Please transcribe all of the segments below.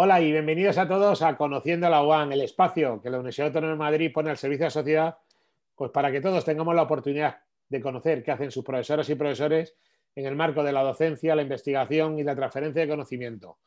Hola y bienvenidos a todos a Conociendo la UAN, el espacio que la Universidad Autónoma de Madrid pone al servicio de la sociedad, pues para que todos tengamos la oportunidad de conocer qué hacen sus profesoras y profesores en el marco de la docencia, la investigación y la transferencia de conocimiento.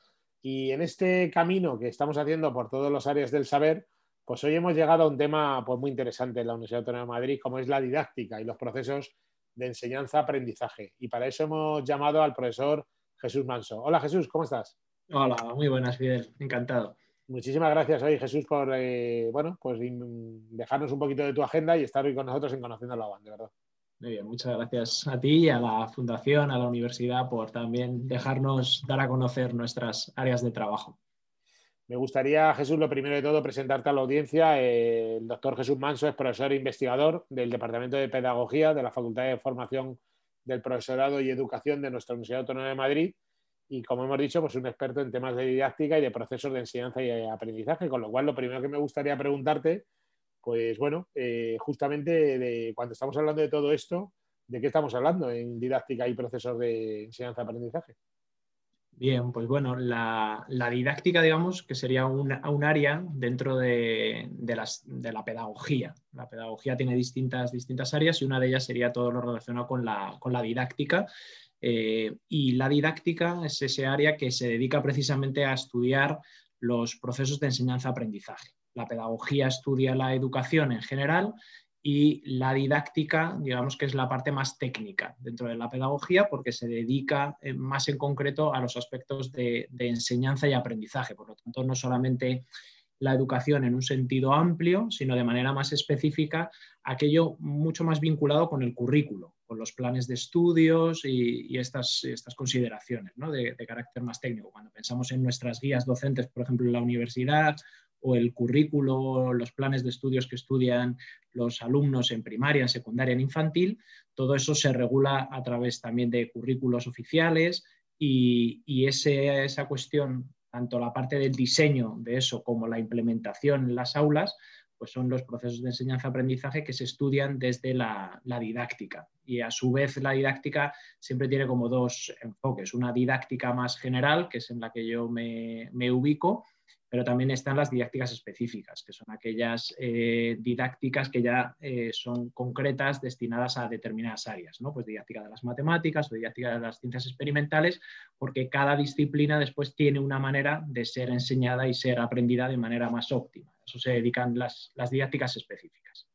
Y en este camino que estamos haciendo por todas las áreas del saber, pues hoy hemos llegado a un tema pues, muy interesante en la Universidad Autónoma de Madrid, como es la didáctica y los procesos de enseñanza-aprendizaje. Y para eso hemos llamado al profesor Jesús Manso. Hola Jesús, ¿cómo estás? Hola, muy buenas, Fidel. Encantado. Muchísimas gracias hoy, Jesús, por eh, bueno, pues dejarnos un poquito de tu agenda y estar hoy con nosotros en Conociendo la UAN, de verdad. Muy bien, muchas gracias a ti y a la Fundación, a la universidad, por también dejarnos dar a conocer nuestras áreas de trabajo. Me gustaría, Jesús, lo primero de todo, presentarte a la audiencia. El doctor Jesús Manso es profesor e investigador del Departamento de Pedagogía de la Facultad de Formación del Profesorado y Educación de nuestra Universidad Autónoma de Madrid y como hemos dicho, pues un experto en temas de didáctica y de procesos de enseñanza y aprendizaje, con lo cual lo primero que me gustaría preguntarte, pues bueno, eh, justamente de, cuando estamos hablando de todo esto, ¿de qué estamos hablando en didáctica y procesos de enseñanza y aprendizaje? Bien, pues bueno, la, didáctica, digamos, que sería un, área dentro de, la pedagogía. La pedagogía tiene distintas, distintas áreas y una de ellas sería todo lo relacionado con la, con la didáctica eh, y la didáctica es ese área que se dedica precisamente a estudiar los procesos de enseñanza-aprendizaje. La pedagogía estudia la educación en general y la didáctica, digamos que es la parte más técnica dentro de la pedagogía porque se dedica eh, más en concreto a los aspectos de, enseñanza y aprendizaje. Por lo tanto, no solamente la educación en un sentido amplio, sino de manera más específica aquello mucho más vinculado con el currículo, con los planes de estudios y, estas, estas, consideraciones de, carácter más técnico. Cuando pensamos en nuestras guías docentes, por ejemplo, en la universidad, o el currículo, los planes de estudios que estudian los alumnos en primaria, en secundaria, en infantil, todo eso se regula a través también de currículos oficiales y, y esa cuestión tanto la parte del diseño de eso como la implementación en las aulas, pues son los procesos de enseñanza-aprendizaje que se estudian desde la, didáctica. Y a su vez la didáctica siempre tiene como dos enfoques. Una didáctica más general, que es en la que yo me, me ubico, pero también están las didácticas específicas, que son aquellas eh, didácticas que ya eh, son concretas destinadas a determinadas áreas, ¿no? Pues didáctica de las matemáticas o didáctica de las ciencias experimentales, porque cada disciplina después tiene una manera de ser enseñada y ser aprendida de manera más óptima. A eso se dedican las, las didácticas específicas.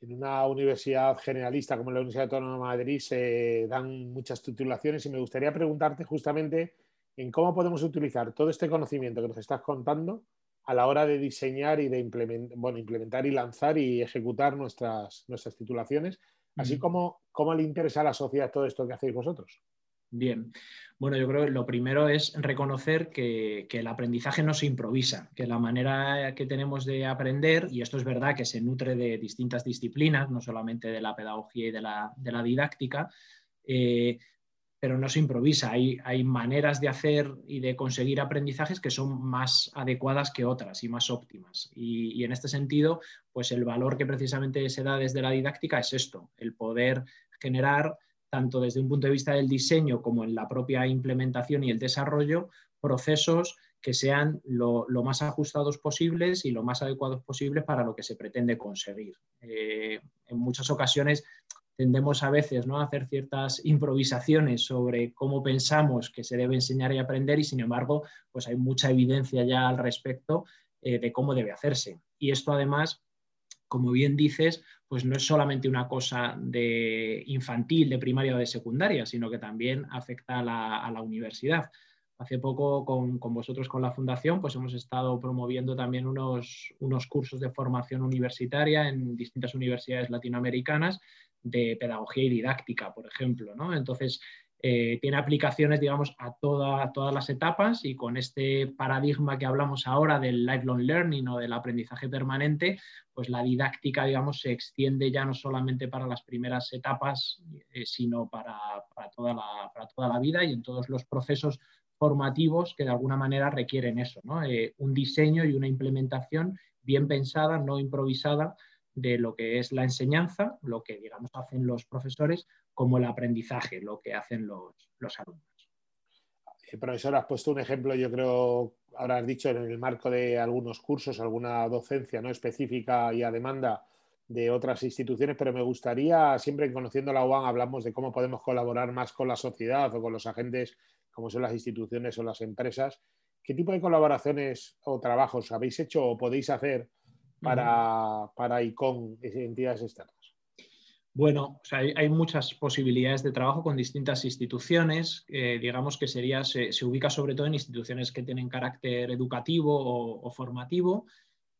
En una universidad generalista como la Universidad Autónoma de Madrid se dan muchas titulaciones y me gustaría preguntarte justamente en cómo podemos utilizar todo este conocimiento que nos estás contando a la hora de diseñar y de implementar, bueno, implementar y lanzar y ejecutar nuestras, nuestras titulaciones, así como cómo le interesa a la sociedad todo esto que hacéis vosotros. Bien, bueno, yo creo que lo primero es reconocer que, el aprendizaje no se improvisa, que la manera que tenemos de aprender, y esto es verdad que se nutre de distintas disciplinas, no solamente de la pedagogía y de la, didáctica, eh, pero no se improvisa. Hay, hay, maneras de hacer y de conseguir aprendizajes que son más adecuadas que otras y más óptimas. Y, en este sentido, pues el valor que precisamente se da desde la didáctica es esto, el poder generar, tanto desde un punto de vista del diseño como en la propia implementación y el desarrollo, procesos que sean lo, más ajustados posibles y lo más adecuados posibles para lo que se pretende conseguir. Eh, en muchas ocasiones tendemos a veces ¿no? a hacer ciertas improvisaciones sobre cómo pensamos que se debe enseñar y aprender y sin embargo pues hay mucha evidencia ya al respecto eh, de cómo debe hacerse. Y esto además, como bien dices, pues no es solamente una cosa de infantil, de primaria o de secundaria, sino que también afecta a la, universidad. Hace poco con, vosotros, con la Fundación, pues hemos estado promoviendo también unos, unos cursos de formación universitaria en distintas universidades latinoamericanas de pedagogía y didáctica, por ejemplo. ¿no? Entonces, eh, tiene aplicaciones, digamos, a, todas las etapas y con este paradigma que hablamos ahora del lifelong learning o del aprendizaje permanente, pues la didáctica, digamos, se extiende ya no solamente para las primeras etapas, eh, sino para, toda la, para, toda la, vida y en todos los procesos formativos que de alguna manera requieren eso, ¿no? Eh, un diseño y una implementación bien pensada, no improvisada, de lo que es la enseñanza, lo que digamos hacen los profesores, como el aprendizaje, lo que hacen los, alumnos. Eh, profesor, has puesto un ejemplo, yo creo, ahora has dicho en el marco de algunos cursos, alguna docencia no específica y a demanda de otras instituciones, pero me gustaría, siempre conociendo la UAN, hablamos de cómo podemos colaborar más con la sociedad o con los agentes, como son las instituciones o las empresas. ¿Qué tipo de colaboraciones o trabajos habéis hecho o podéis hacer para, para ICON, entidades externas? Bueno, hay, muchas posibilidades de trabajo con distintas instituciones. digamos que sería, se, ubica sobre todo en instituciones que tienen carácter educativo o, formativo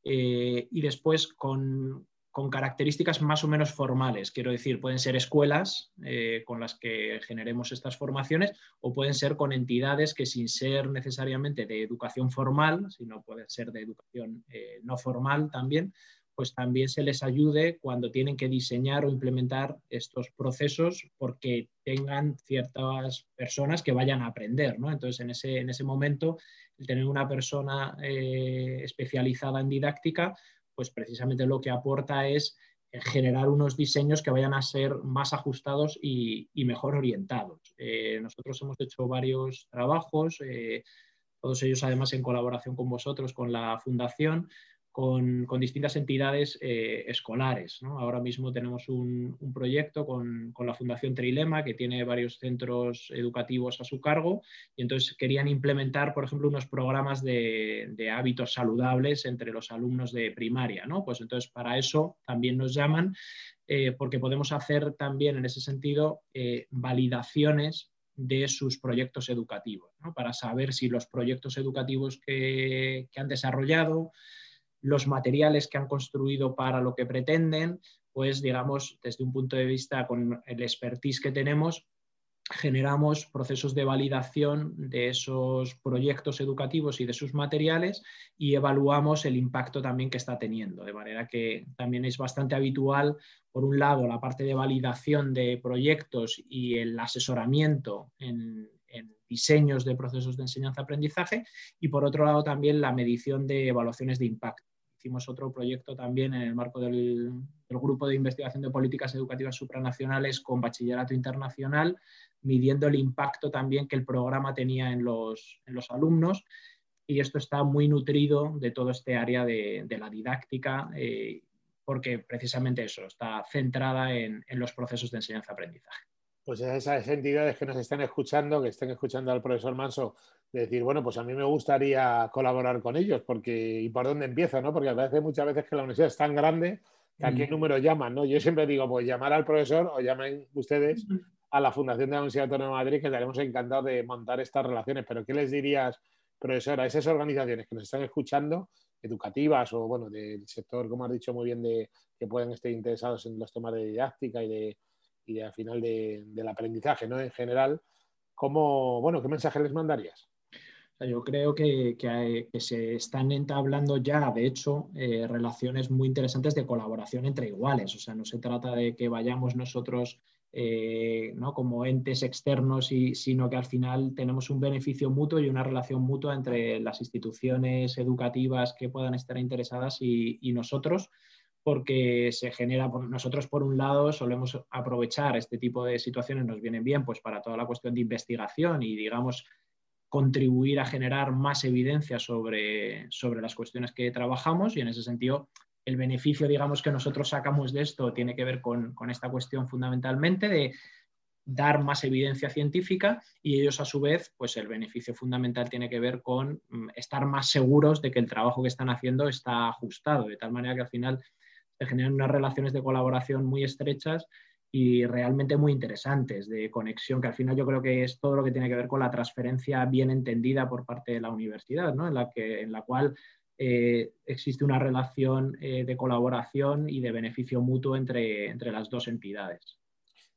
eh, y después con, con, características más o menos formales. Quiero decir, pueden ser escuelas eh, con las que generemos estas formaciones o pueden ser con entidades que sin ser necesariamente de educación formal, sino pueden ser de educación eh, no formal también, pues también se les ayude cuando tienen que diseñar o implementar estos procesos porque tengan ciertas personas que vayan a aprender. ¿no? Entonces, en ese, en ese momento, el tener una persona eh, especializada en didáctica, pues precisamente lo que aporta es eh, generar unos diseños que vayan a ser más ajustados y, mejor orientados. Eh, nosotros hemos hecho varios trabajos, todos ellos además en colaboración con vosotros, con la fundación, con, distintas entidades eh, escolares. Ahora mismo tenemos un, proyecto con, la Fundación Trilema, que tiene varios centros educativos a su cargo, y entonces querían implementar, por ejemplo, unos programas de, hábitos saludables entre los alumnos de primaria. Pues entonces para eso también nos llaman, eh, porque podemos hacer también en ese sentido eh, validaciones de sus proyectos educativos, para saber si los proyectos educativos que han desarrollado, los materiales que han construido para lo que pretenden, pues digamos, desde un punto de vista con el expertise que tenemos, generamos procesos de validación de esos proyectos educativos y de sus materiales y evaluamos el impacto también que está teniendo. De manera que también es bastante habitual, por un lado, la parte de validación de proyectos y el asesoramiento en, diseños de procesos de enseñanza-aprendizaje y, por otro lado, también la medición de evaluaciones de impacto hicimos otro proyecto también en el marco del, Grupo de Investigación de Políticas Educativas Supranacionales con Bachillerato Internacional, midiendo el impacto también que el programa tenía en los, alumnos. Y esto está muy nutrido de todo este área de, la didáctica, eh, porque precisamente eso está centrada en, los procesos de enseñanza-aprendizaje pues esas entidades que nos están escuchando, que estén escuchando al profesor Manso, de decir, bueno, pues a mí me gustaría colaborar con ellos, porque, ¿y por dónde empiezo? ¿no? Porque a veces, muchas veces que la universidad es tan grande que a qué mm. número llaman, ¿no? Yo siempre digo, pues llamar al profesor o llamen ustedes a la Fundación de la Universidad Autónoma de Madrid, que estaremos encantados de montar estas relaciones. Pero, ¿qué les dirías, profesor, a esas organizaciones que nos están escuchando, educativas o, bueno, del sector, como has dicho muy bien, de que pueden estar interesados en los temas de didáctica y de y al final del aprendizaje, ¿no? En general, ¿cómo, bueno, ¿qué mensaje les mandarías? Yo creo que, se están entablando ya, de hecho, eh, relaciones muy interesantes de colaboración entre iguales. O sea, no se trata de que vayamos nosotros eh, ¿no? como entes externos, sino que al final tenemos un beneficio mutuo y una relación mutua entre las instituciones educativas que puedan estar interesadas y, y nosotros porque se genera, nosotros por un lado solemos aprovechar este tipo de situaciones, nos vienen bien pues para toda la cuestión de investigación y digamos contribuir a generar más evidencia sobre, sobre las cuestiones que trabajamos y en ese sentido el beneficio digamos que nosotros sacamos de esto tiene que ver con, con esta cuestión fundamentalmente de dar más evidencia científica y ellos a su vez, pues el beneficio fundamental tiene que ver con mm, estar más seguros de que el trabajo que están haciendo está ajustado, de tal manera que al final se generan unas relaciones de colaboración muy estrechas y realmente muy interesantes de conexión, que al final yo creo que es todo lo que tiene que ver con la transferencia bien entendida por parte de la universidad, ¿no? en, la que, en la cual eh, existe una relación eh, de colaboración y de beneficio mutuo entre, entre las dos entidades.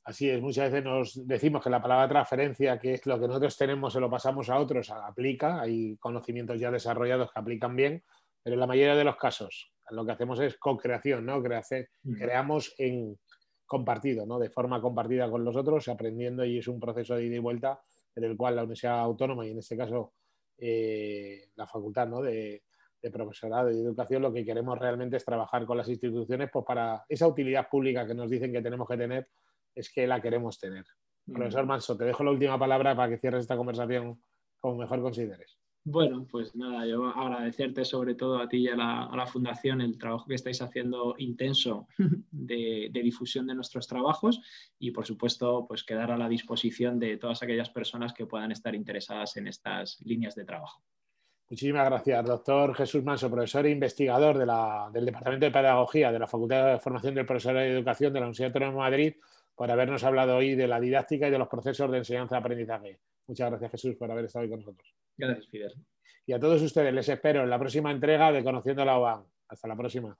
Así es, muchas veces nos decimos que la palabra transferencia, que es lo que nosotros tenemos, se lo pasamos a otros, aplica, hay conocimientos ya desarrollados que aplican bien, pero en la mayoría de los casos lo que hacemos es co-creación, ¿no? creamos en compartido, ¿no? De forma compartida con los otros, aprendiendo y es un proceso de ida y vuelta en el cual la Universidad Autónoma y en este caso eh, la Facultad de, Profesorado y de Educación lo que queremos realmente es trabajar con las instituciones pues para esa utilidad pública que nos dicen que tenemos que tener, es que la queremos tener. Profesor Manso, te dejo la última palabra para que cierres esta conversación como mejor consideres. Bueno, pues nada, yo agradecerte sobre todo a ti y a la, Fundación el trabajo que estáis haciendo intenso de, difusión de nuestros trabajos y por supuesto pues quedar a la disposición de todas aquellas personas que puedan estar interesadas en estas líneas de trabajo. Muchísimas gracias, doctor Jesús Manso, profesor e investigador del Departamento de Pedagogía de la Facultad de Formación del Profesor de Educación de la Universidad Autónoma de Madrid, por habernos hablado hoy de la didáctica y de los procesos de enseñanza-aprendizaje. Muchas gracias, Jesús, por haber estado hoy con nosotros. Gracias, Fidel. Y a todos ustedes les espero en la próxima entrega de Conociendo la OAN. Hasta la próxima.